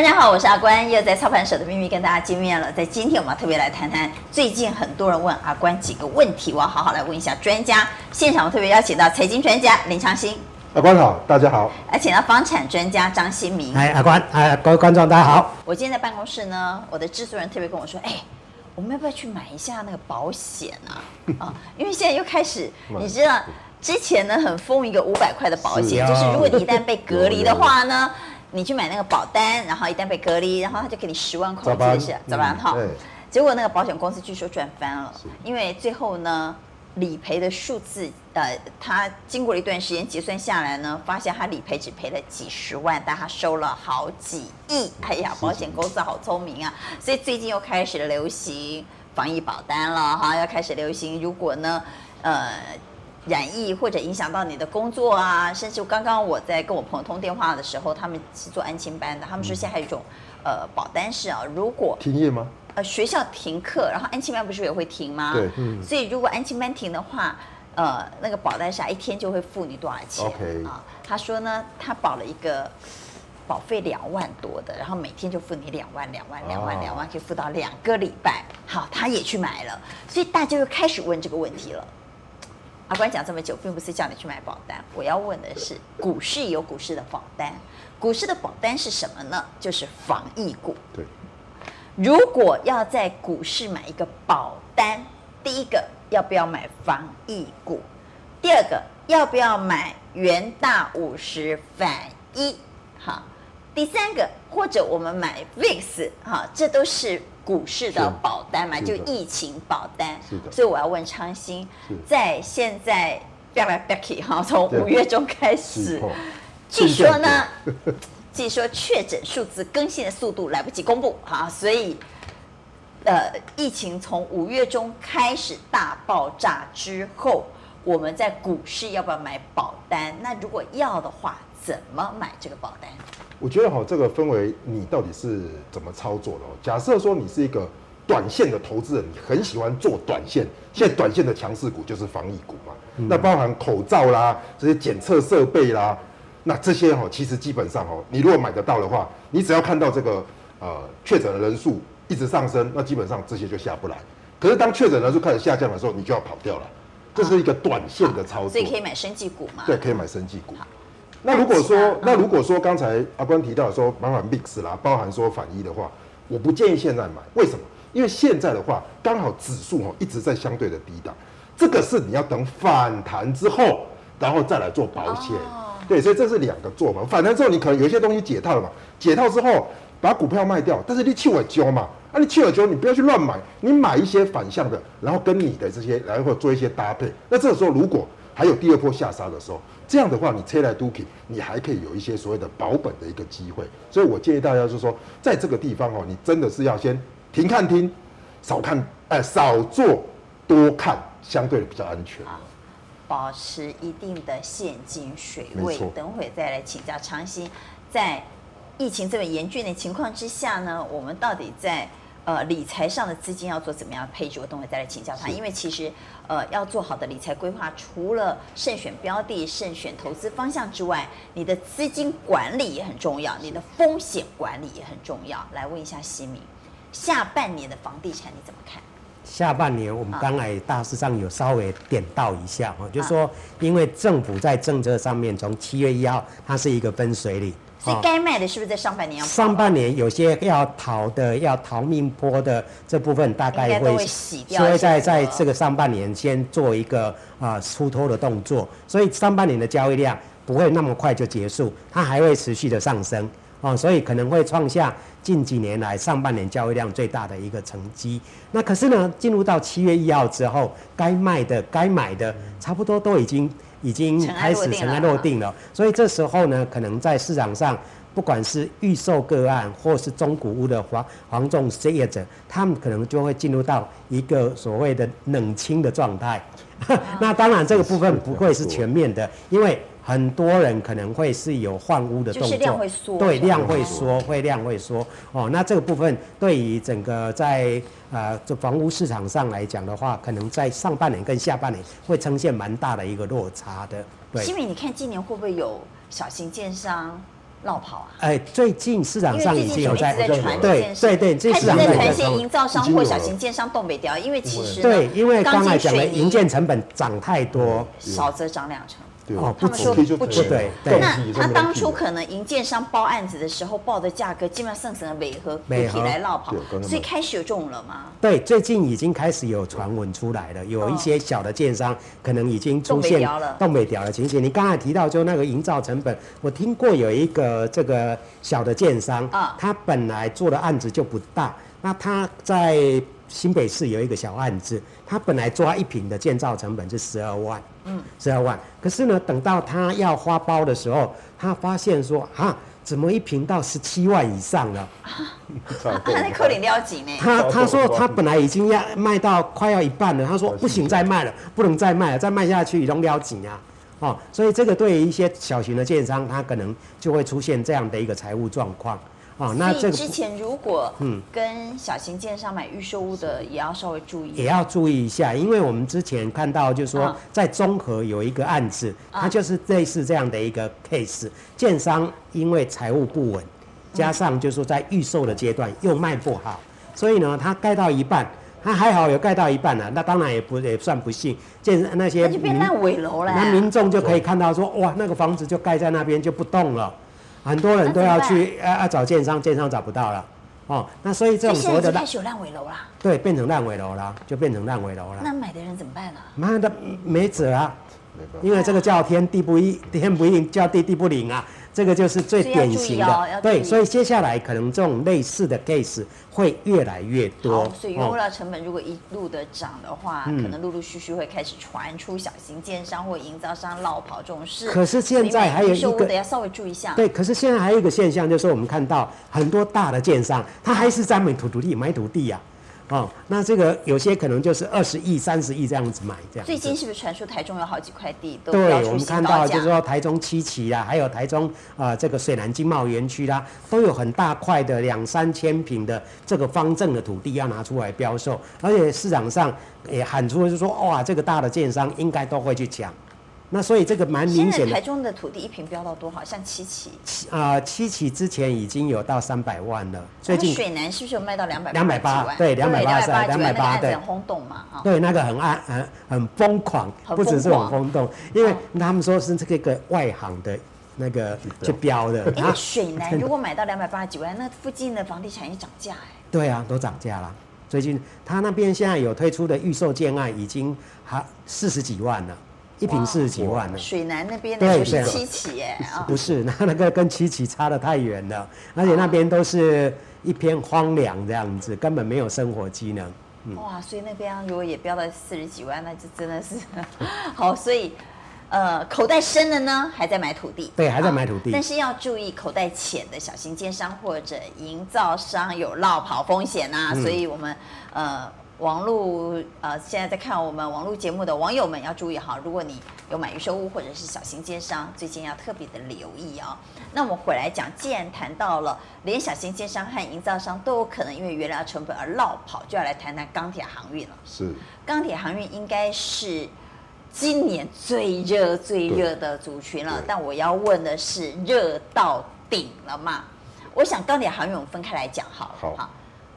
大家好，我是阿关，又在操盘手的秘密跟大家见面了。在今天，我们要特别来谈谈最近很多人问阿关几个问题，我要好好来问一下专家。现场我特别邀请到财经专家林长兴，阿关好，大家好。而请到，房产专家张新明，哎，阿关，哎，各位观众大家好。我今天在办公室呢，我的制作人特别跟我说，哎，我们要不要去买一下那个保险啊？啊，因为现在又开始，你知道 之前呢很疯一个五百块的保险，就是如果你一旦被隔离的话呢。你去买那个保单，然后一旦被隔离，然后他就给你十万块，是，怎么样？哈，结果那个保险公司据说赚翻了，因为最后呢，理赔的数字，呃，他经过了一段时间结算下来呢，发现他理赔只赔了几十万，但他收了好几亿。哎呀，保险公司好聪明啊！所以最近又开始流行防疫保单了，哈，要开始流行，如果呢，呃。染疫或者影响到你的工作啊，甚至刚刚我在跟我朋友通电话的时候，他们是做安亲班的，他们说现在还有一种呃保单是啊，如果停业吗？呃，学校停课，然后安亲班不是也会停吗？对，嗯。所以如果安亲班停的话，呃，那个保单是一天就会付你多少钱？OK 啊，他说呢，他保了一个保费两万多的，然后每天就付你两万两万两万两万，可以付到两个礼拜。好，他也去买了，所以大家又开始问这个问题了。阿关讲这么久，并不是叫你去买保单。我要问的是，股市有股市的保单，股市的保单是什么呢？就是防疫股。对。如果要在股市买一个保单，第一个要不要买防疫股？第二个要不要买元大五十反一？好，第三个或者我们买 VIX，哈，这都是。股市的保单嘛，就疫情保单，所以我要问昌兴，在现在变来变去哈，从五月中开始，据说呢，据说确诊数字更新的速度来不及公布哈，所以呃，疫情从五月中开始大爆炸之后，我们在股市要不要买保单？那如果要的话，怎么买这个保单？我觉得哈，这个分为你到底是怎么操作的哦。假设说你是一个短线的投资人，你很喜欢做短线，现在短线的强势股就是防疫股嘛。那包含口罩啦，这些检测设备啦，那这些哈，其实基本上哦，你如果买得到的话，你只要看到这个呃确诊的人数一直上升，那基本上这些就下不来。可是当确诊人数开始下降的时候，你就要跑掉了。这是一个短线的操作，所以可以买生技股嘛？对，可以买生技股。那如果说，那如果说刚才阿关提到说，包含 mix 啦，包含说反一的话，我不建议现在买。为什么？因为现在的话，刚好指数哦一直在相对的低档，这个是你要等反弹之后，然后再来做保险。对，所以这是两个做法。反弹之后，你可能有一些东西解套了嘛？解套之后，把股票卖掉，但是你去尾揪嘛？啊，你去尾交，你不要去乱买，你买一些反向的，然后跟你的这些，然后做一些搭配。那这个时候，如果还有第二波下杀的时候，这样的话，你车来都可以，你还可以有一些所谓的保本的一个机会。所以我建议大家就是说，在这个地方哦，你真的是要先停看听，少看，哎、呃，少做多看，相对比较安全。保持一定的现金水位。等会再来请教长兴，在疫情这么严峻的情况之下呢，我们到底在？呃，理财上的资金要做怎么样的配置？我等会再来请教他。因为其实，呃，要做好的理财规划，除了慎选标的、慎选投资方向之外，你的资金管理也很重要，你的风险管理也很重要。来问一下西明，下半年的房地产你怎么看？下半年我们刚才大致上有稍微点到一下哈，就是说，因为政府在政策上面，从七月一号，它是一个分水岭。所以该卖的是不是在上半年要？上半年有些要逃的、要逃命波的这部分，大概会洗掉。所以在在这个上半年先做一个啊出脱的动作，所以上半年的交易量不会那么快就结束，它还会持续的上升哦，所以可能会创下近几年来上半年交易量最大的一个成绩。那可是呢，进入到七月一号之后，该卖的、该买的，差不多都已经。已经开始尘埃落定了，所以这时候呢，可能在市场上，不管是预售个案或是中古屋的房房仲业者，他们可能就会进入到一个所谓的冷清的状态。那当然，这个部分不会是全面的，因为。很多人可能会是有换屋的动作，量会，对，量会缩，会量会缩哦。那这个部分对于整个在呃这房屋市场上来讲的话，可能在上半年跟下半年会呈现蛮大的一个落差的。对，西明，你看今年会不会有小型建商落跑啊？哎，最近市场上已经有在在传对对对，这开始在传一些营造商或小型建商动北调，因为其实对，因为刚才讲的营建成本涨太多，少则涨两成。哦，他们说不止。对，那他当初可能营建商报案子的时候报的价格，基本上剩什么尾和媒体来落跑，所以开始有这种了吗？对，最近已经开始有传闻出来了，有一些小的建商可能已经出现动北调了情形。你刚才提到就那个营造成本，我听过有一个这个小的建商啊，他本来做的案子就不大，那他在。新北市有一个小案子，他本来抓一坪的建造成本是十二万，嗯，十二万。可是呢，等到他要花包的时候，他发现说，啊，怎么一坪到十七万以上了？他那扣零了几呢？他他说他本来已经要卖到快要一半了，他说不行，再卖了，不能再卖了，再卖下去都了几啊？哦，所以这个对于一些小型的建商，他可能就会出现这样的一个财务状况。哦，那这个之前如果嗯。跟小型建商买预售屋的，也要稍微注意，也要注意一下，因为我们之前看到就是说，在中和有一个案子，它就是类似这样的一个 case，建商因为财务不稳，加上就是说在预售的阶段又卖不好，所以呢，他盖到一半，他还好有盖到一半了，那当然也不也算不幸，建那些那就变烂尾楼了，那民众就可以看到说，哇，那个房子就盖在那边就不动了。很多人都要去啊啊找建商，建商找不到了，哦，那所以这种所谓的开始有烂尾楼啦，对，变成烂尾楼啦，就变成烂尾楼了。那买的人怎么办呢？妈的，没辙啊，因为这个叫天地不应，天不应，叫地地不灵啊。这个就是最典型的，对，所以接下来可能这种类似的 case 会越来越多。所以原物料成本如果一路的涨的话，可能陆陆续续会开始传出小型建商或营造商落跑这种事。可是现在还有一个，要稍微注意一下。对，可是现在还有一个现象，就是我们看到很多大的建商，他还是在买土土地，买土地呀。哦，那这个有些可能就是二十亿、三十亿这样子买，这样。最近是不是传出台中有好几块地都对，我们看到就是说台中七期啦，还有台中啊、呃、这个水南经贸园区啦，都有很大块的两三千平的这个方正的土地要拿出来标售，而且市场上也喊出了就是说哇，这个大的建商应该都会去抢。那所以这个蛮明显的。台中的土地一平飙到多少，像七期。啊、呃，七期之前已经有到三百万了。最近水南是不是有卖到两百？两百八，对，两百八，两百八，对。很轰动嘛，哈。对，那个很爱，很很疯狂，不只是很轰动，因为他们说是这个个外行的那个去标的。因为水南 如果买到两百八十几万，那附近的房地产也涨价哎。对啊，都涨价了。最近他那边现在有推出的预售建案，已经还四十几万了。一瓶四十几万呢？水南那边的就是七期耶，不是，那那个跟七期差的太远了，而且那边都是一片荒凉这样子，根本没有生活机能。嗯、哇，所以那边如果也标到四十几万，那就真的是 好。所以，呃，口袋深的呢，还在买土地，对，还在买土地，但是要注意口袋浅的小型奸商或者营造商有落跑风险啊。嗯、所以我们呃。网络呃，现在在看我们网络节目的网友们要注意哈，如果你有买预售屋或者是小型奸商，最近要特别的留意啊、哦。那我们回来讲，既然谈到了连小型奸商和营造商都有可能因为原料成本而落跑，就要来谈谈钢铁航运了。是，钢铁航运应该是今年最热最热的族群了。但我要问的是，热到顶了吗？我想钢铁航运我们分开来讲好了。好。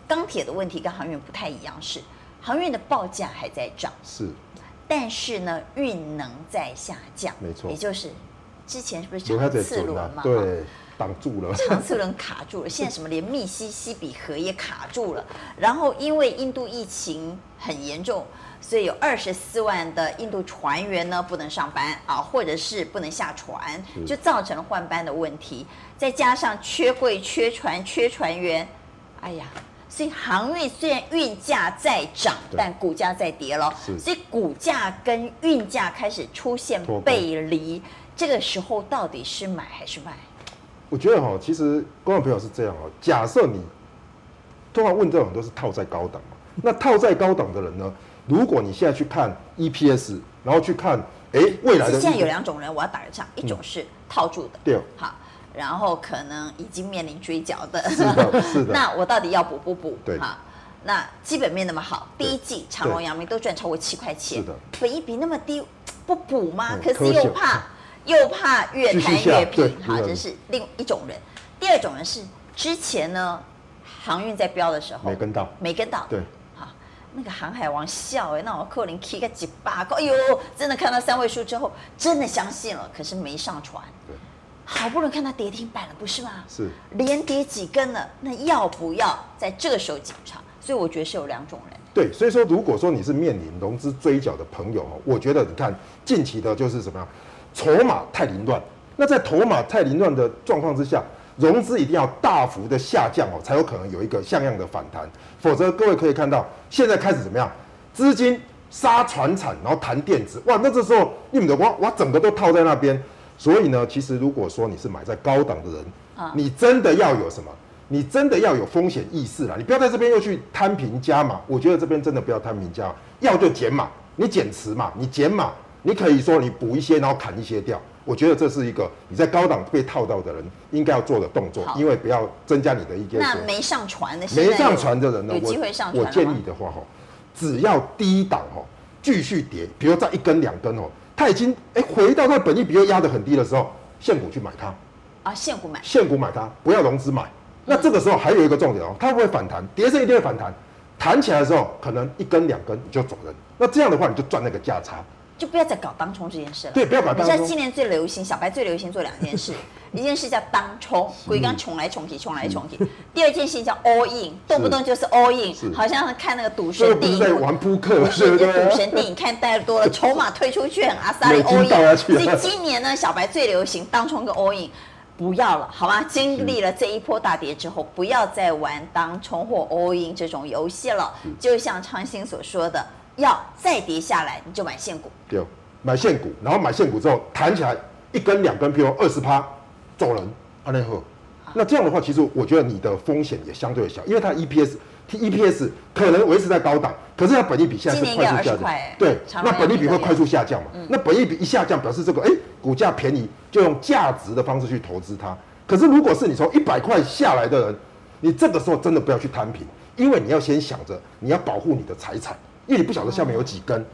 钢铁的问题跟航运不太一样，是航运的报价还在涨，是，但是呢，运能在下降，没错，也就是之前是不是长次轮嘛？对，挡住了，长次轮卡住了，现在什么连密西西比河也卡住了，然后因为印度疫情很严重，所以有二十四万的印度船员呢不能上班啊，或者是不能下船，就造成了换班的问题，再加上缺柜、缺船、缺船员，哎呀。所以航运虽然运价在涨，但股价在跌了。所以股价跟运价开始出现背离，这个时候到底是买还是卖？我觉得哈，其实观众朋友是这样哦。假设你通常问这种都是套在高档嘛，那套在高档的人呢？如果你现在去看 EPS，然后去看哎未来的，现在有两种人，我要打个仗，一种是套住的，嗯、对，好。然后可能已经面临追缴的，是的，是的。那我到底要补不补？对，哈。那基本面那么好，第一季长隆、阳明都赚超过七块钱，是的。本一比那么低，不补吗？可是又怕又怕越谈越平，好，对这是另一种人。第二种人是之前呢，航运在飙的时候没跟到，没跟到，对，好，那个航海王笑哎，那我扣零 K 个几百个，哎呦，真的看到三位数之后，真的相信了，可是没上船，对，好不容易看到跌停板了，不是吗？是，连跌几根了，那要不要在这个时候进场？所以我觉得是有两种人。对，所以说如果说你是面临融资追缴的朋友，我觉得你看近期的就是什么样，筹码太凌乱。那在筹码太凌乱的状况之下。融资一定要大幅的下降哦，才有可能有一个像样的反弹。否则，各位可以看到，现在开始怎么样？资金杀传产，然后谈电子，哇，那这时候你们的哇哇，整个都套在那边。所以呢，其实如果说你是买在高档的人，啊你真的要有什么？你真的要有风险意识啦。你不要在这边又去摊平加码。我觉得这边真的不要摊平加码，要就减码，你减持嘛，你减码，你可以说你补一些，然后砍一些掉。我觉得这是一个你在高档被套到的人应该要做的动作，因为不要增加你的一个。那没上船的，没上船的人呢？有机会上船。我建议的话，哈，只要低档哈继续跌，比如在一根两根哦，它已经哎回到它本益比又压得很低的时候，现股去买它。啊，现股买。现股买它，不要融资买。那这个时候还有一个重点哦，它会不会反弹？跌是一定会反弹，弹起来的时候可能一根两根你就走人。那这样的话你就赚那个价差。就不要再搞当冲这件事了。对，不要搞当冲。你知道今年最流行，小白最流行做两件事，一件事叫当冲，鬼刚冲来冲去，冲来冲去。第二件事叫 all in，动不动就是 all in，好像看那个赌神电影。在玩扑克？赌神电影看太多了，筹码推出去很阿萨里 all in。所以今年呢，小白最流行当冲跟 all in，不要了，好吗？经历了这一波大跌之后，不要再玩当冲或 all in 这种游戏了。就像昌兴所说的。要再跌下来，你就买现股。对，买现股，然后买现股之后弹起来一根两根，譬如二十趴走人，安内赫。那这样的话，其实我觉得你的风险也相对小，因为它 EPS，EPS 可能维持在高档，可是它本益比现在是快速下降。对，那本益比会快速下降嘛？嗯、那本益比一下降，表示这个哎股价便宜，就用价值的方式去投资它。可是如果是你从一百块下来的人，你这个时候真的不要去摊平，因为你要先想着你要保护你的财产。因为你不晓得下面有几根，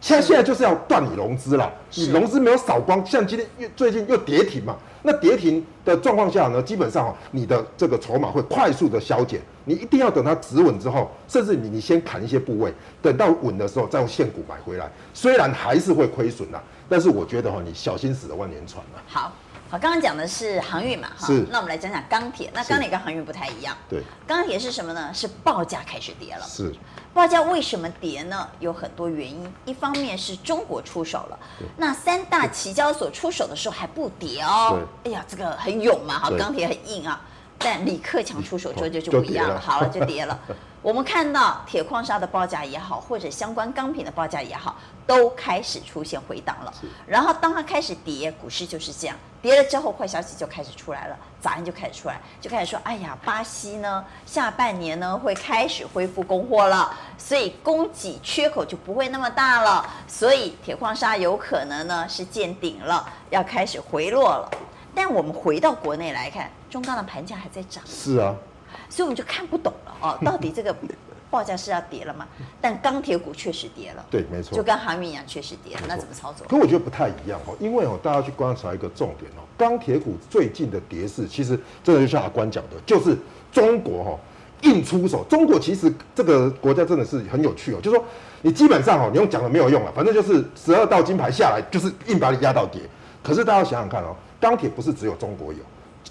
现在现在就是要断你融资了，你融资没有扫光，像今天又最近又跌停嘛，那跌停的状况下呢，基本上你的这个筹码会快速的消减，你一定要等它止稳之后，甚至你你先砍一些部位，等到稳的时候再用现股买回来，虽然还是会亏损啦，但是我觉得哈，你小心驶得万年船了。好。好，刚刚讲的是航运嘛，哈，那我们来讲讲钢铁。那钢铁跟航运不太一样，对，钢铁是什么呢？是报价开始跌了。是，报价为什么跌呢？有很多原因，一方面是中国出手了，那三大期交所出手的时候还不跌哦，哎呀，这个很勇嘛，哈，钢铁很硬啊，但李克强出手之后就就不一样了，好了，就跌了。我们看到铁矿砂的报价也好，或者相关钢品的报价也好，都开始出现回档了。然后当它开始跌，股市就是这样，跌了之后坏消息就开始出来了，杂音就开始出来，就开始说：哎呀，巴西呢下半年呢会开始恢复供货了，所以供给缺口就不会那么大了，所以铁矿砂有可能呢是见顶了，要开始回落了。但我们回到国内来看，中钢的盘价还在涨。是啊。所以我们就看不懂了哦，到底这个报价是要跌了吗？但钢铁股确实跌了，对，没错，就跟航运一样，确实跌了。那怎么操作？可我觉得不太一样哦，因为哦，大家去观察一个重点哦，钢铁股最近的跌势，其实真的就像阿关讲的，就是中国哈硬出手。中国其实这个国家真的是很有趣哦，就是说你基本上哦，你用讲的没有用了，反正就是十二道金牌下来，就是硬把你压到跌。可是大家想想看哦，钢铁不是只有中国有。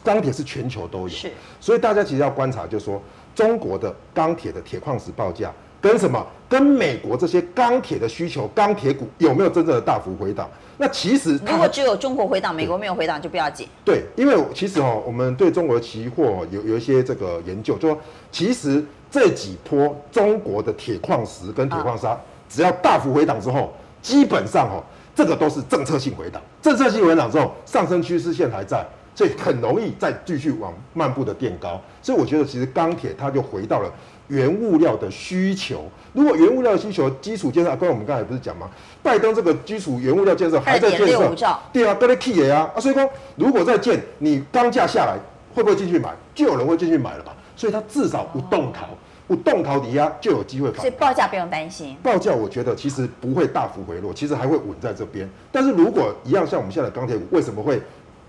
钢铁是全球都有，是，所以大家其实要观察，就是说中国的钢铁的铁矿石报价跟什么，跟美国这些钢铁的需求，钢铁股有没有真正的大幅回档？那其实如果只有中国回档，美国没有回档，就不要紧。对，因为其实哦，我们对中国的期货有有一些这个研究，就说其实这几波中国的铁矿石跟铁矿砂，只要大幅回档之后，基本上哦，这个都是政策性回档，政策性回档之后，上升趋势线还在。所以很容易再继续往漫步的垫高，所以我觉得其实钢铁它就回到了原物料的需求。如果原物料的需求基础建设，刚才我们刚才不是讲吗？拜登这个基础原物料建设还在建设，对啊，都在 key 啊啊！所以说，如果再建，你钢价下来，会不会进去买？就有人会进去买了吧？所以它至少不动摇。不动陶抵押就有机会反。所以报价不用担心。报价我觉得其实不会大幅回落，其实还会稳在这边。但是如果一样像我们现在的钢铁股，为什么会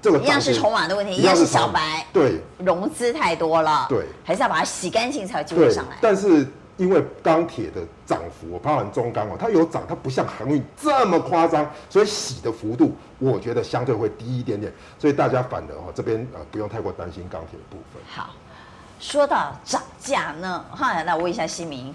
这个一样是筹码的问题，一样是小白对融资太多了，对，还是要把它洗干净才有机会上来。但是因为钢铁的涨幅，包含中钢哦，它有涨，它不像航运这么夸张，所以洗的幅度我觉得相对会低一点点。所以大家反而哦这边呃不用太过担心钢铁的部分。好。说到涨价呢，哈，那我问一下西明，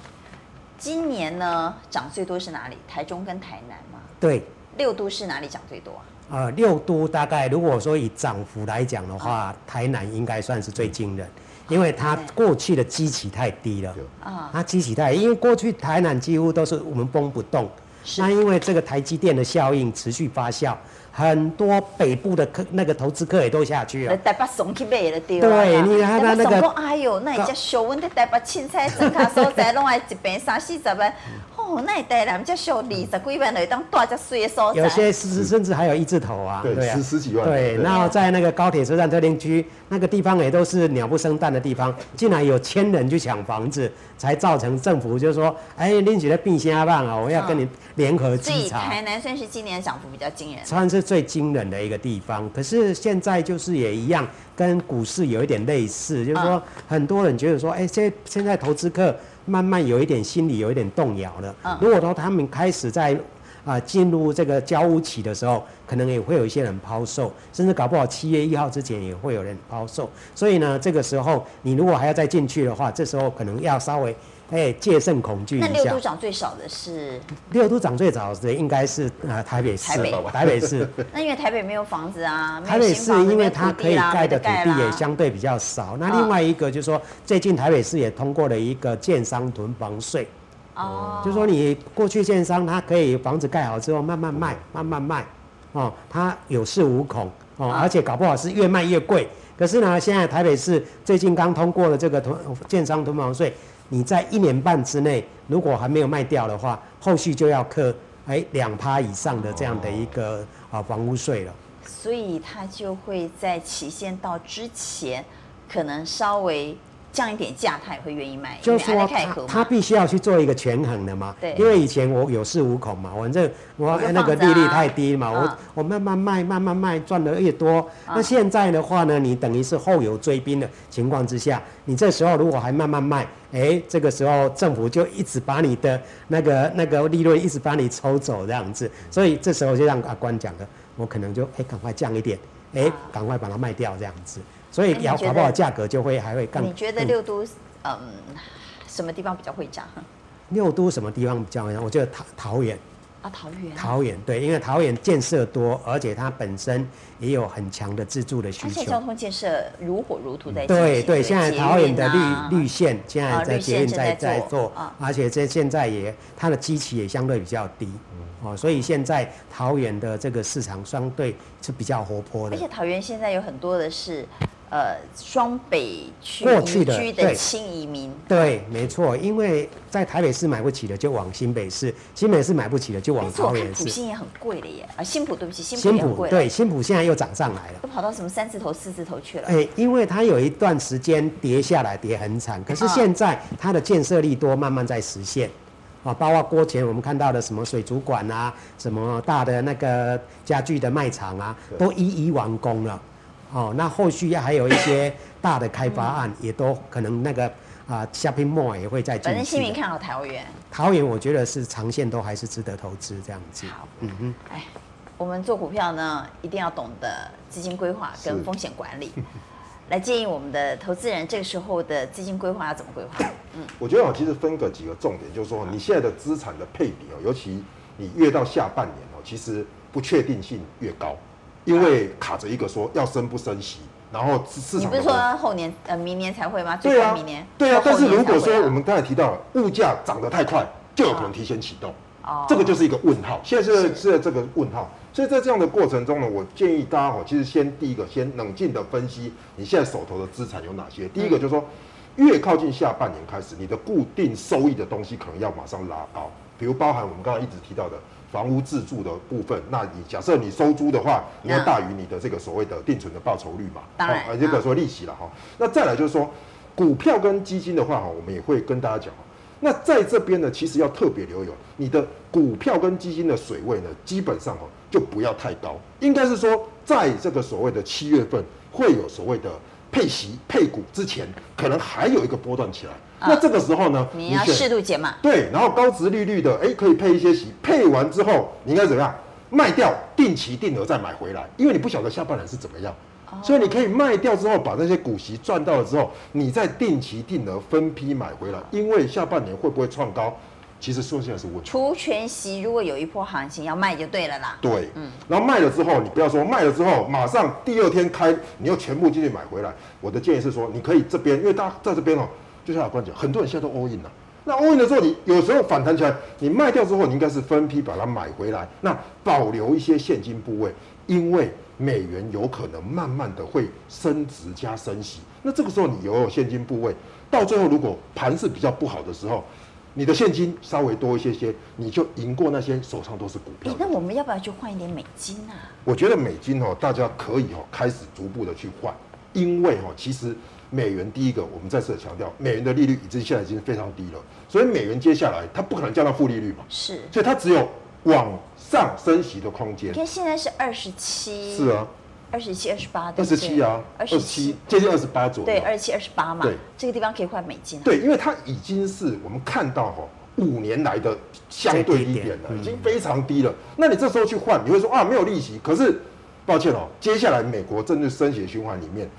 今年呢涨最多是哪里？台中跟台南吗？对，六都是哪里涨最多啊？呃，六都大概如果说以涨幅来讲的话，啊、台南应该算是最惊人，因为它过去的基期太低了。啊，它基期太低，因为过去台南几乎都是我们崩不动，那因为这个台积电的效应持续发酵。很多北部的客那个投资客也都下去了，台北送去买了对。对，你看他那个，哎呦，那一家小温的台北青菜整卡所在，拢爱一坪三四十万，哦，那一带人家小二十几万来当大家水的所在。有些甚至甚至还有一字头啊，对，十十几万。对，然后在那个高铁车站特定区那个地方也都是鸟不生蛋的地方，竟然有千人去抢房子，才造成政府就是说，哎，恁几个变瞎棒啊，我要跟你联合稽查。所以台南算是今年涨幅比较惊人。算是。最惊人的一个地方，可是现在就是也一样，跟股市有一点类似，就是说很多人觉得说，哎，现现在投资客慢慢有一点心理有一点动摇了。如果说他们开始在啊进入这个交屋期的时候，可能也会有一些人抛售，甚至搞不好七月一号之前也会有人抛售。所以呢，这个时候你如果还要再进去的话，这时候可能要稍微。哎，戒慎恐惧。那六都涨最少的是？六都涨最早的应该是呃台北市。台北，台北市。那因为台北没有房子啊。台北市因为它可以盖的土地也相对比较少。那另外一个就是说，最近台北市也通过了一个建商囤房税。哦。就是说你过去建商他可以房子盖好之后慢慢卖，慢慢卖，哦，他有恃无恐哦，而且搞不好是越卖越贵。可是呢，现在台北市最近刚通过了这个囤建商囤房税。你在一年半之内，如果还没有卖掉的话，后续就要课哎两趴以上的这样的一个啊房屋税了。所以它就会在期限到之前，可能稍微。降一点价，他也会愿意买。就是说他，他必须要去做一个权衡的嘛。对。因为以前我有恃无恐嘛，反正我那个利率太低嘛，我我慢慢卖，慢慢卖，赚的越多。那现在的话呢，你等于是后有追兵的情况之下，你这时候如果还慢慢卖，哎，这个时候政府就一直把你的那个那个利润一直把你抽走这样子，所以这时候就让阿关讲的，我可能就哎赶快降一点，哎赶快把它卖掉这样子。所以要搞不好价格就会还会更。你觉得六都嗯什么地方比较会涨？六都什么地方比较会涨？我觉得桃桃园。啊，桃园。桃园对，因为桃园建设多，而且它本身也有很强的自住的需求。而且交通建设如火如荼在。对对，现在桃园的绿绿线现在在捷运在在做，而且这现在也它的基期也相对比较低。哦，所以现在桃园的这个市场相对是比较活泼的。而且桃园现在有很多的是。呃，双北区过去的新移民，对，没错，因为在台北市买不起的就往新北市，新北市买不起的就往桃园市。埔心也很贵的耶，啊，新埔对不起，新埔也很贵。对，新埔现在又涨上来了，都跑到什么三字头、四字头去了。哎，因为它有一段时间跌下来，跌很惨，可是现在它的建设力多，慢慢在实现。啊，包括过前我们看到的什么水族馆啊，什么大的那个家具的卖场啊，都一一完工了。哦，那后续要还有一些大的开发案，也都可能那个啊，shopping mall 也会在。反正新民看好桃园。桃园我觉得是长线都还是值得投资这样子。好，嗯哼。哎，我们做股票呢，一定要懂得资金规划跟风险管理，是来建议我们的投资人这个时候的资金规划要怎么规划？嗯，我觉得我，其实分个几个重点，就是说你现在的资产的配比哦，尤其你越到下半年哦，其实不确定性越高。因为卡着一个说要升不升息，然后市场你不是说后年呃明年才会吗？对啊，明年对啊。但是如果说我们刚才提到了物价涨得太快，就有可能提前启动，哦，这个就是一个问号。现在是是在这个问号，所以在这样的过程中呢，我建议大家哦，其实先第一个先冷静的分析你现在手头的资产有哪些。第一个就是说，越靠近下半年开始，你的固定收益的东西可能要马上拉高，比如包含我们刚才一直提到的。房屋自住的部分，那你假设你收租的话，你要大于你的这个所谓的定存的报酬率嘛？当然，这个说利息了哈。那再来就是说，股票跟基金的话哈，我们也会跟大家讲。那在这边呢，其实要特别留意，你的股票跟基金的水位呢，基本上哈就不要太高。应该是说，在这个所谓的七月份会有所谓的配息配股之前，可能还有一个波段起来。那这个时候呢，你要适度减码。对，然后高值利率的，哎，可以配一些息，配完之后你应该怎么样？卖掉，定期定额再买回来，因为你不晓得下半年是怎么样。所以你可以卖掉之后，把那些股息赚到了之后，你再定期定额分批买回来。因为下半年会不会创高，其实说起来是问题。除权息，如果有一波行情要卖就对了啦。对，嗯。然后卖了之后，你不要说卖了之后马上第二天开，你又全部进去买回来。我的建议是说，你可以这边，因为大家在这边哦，就像阿关讲，很多人现在都 all in 了。那 all in 的时候，你有时候反弹起来，你卖掉之后，你应该是分批把它买回来，那保留一些现金部位，因为。美元有可能慢慢的会升值加升息，那这个时候你有有现金部位，到最后如果盘势比较不好的时候，你的现金稍微多一些些，你就赢过那些手上都是股票。那我们要不要去换一点美金啊？我觉得美金哦，大家可以哦开始逐步的去换，因为哦其实美元第一个我们再次强调，美元的利率已经现在已经非常低了，所以美元接下来它不可能降到负利率嘛，是，所以它只有。往上升息的空间，因为现在是二十七，是啊，二十七、二十八，二十七啊，二十七。接近二十八左右，对，二十七、二十八嘛，对，这个地方可以换美金啊，对，因为它已经是我们看到哈五年来的相对低点了，已经非常低了。那你这时候去换，你会说啊没有利息，可是抱歉哦，接下来美国正在升息循环里面，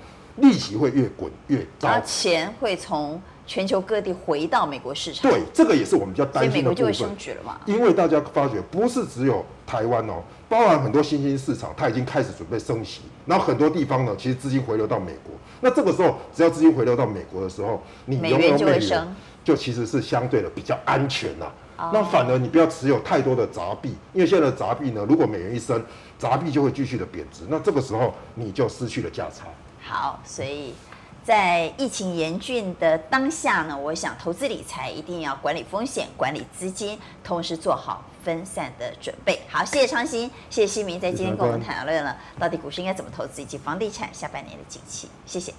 利息会越滚越高，然后钱会从。全球各地回到美国市场，对，这个也是我们比较担心的。美国就会升值了嘛？因为大家发觉，不是只有台湾哦，包含很多新兴市场，它已经开始准备升息。然后很多地方呢，其实资金回流到美国。那这个时候，只要资金回流到美国的时候，你有没有美元就会升，就其实是相对的比较安全呐、啊。那反而你不要持有太多的杂币，因为现在的杂币呢，如果美元一升，杂币就会继续的贬值。那这个时候你就失去了价差。好，所以。在疫情严峻的当下呢，我想投资理财一定要管理风险、管理资金，同时做好分散的准备。好，谢谢昌兴，谢谢西明，在今天跟我们谈论了到底股市应该怎么投资，以及房地产下半年的景气。谢谢。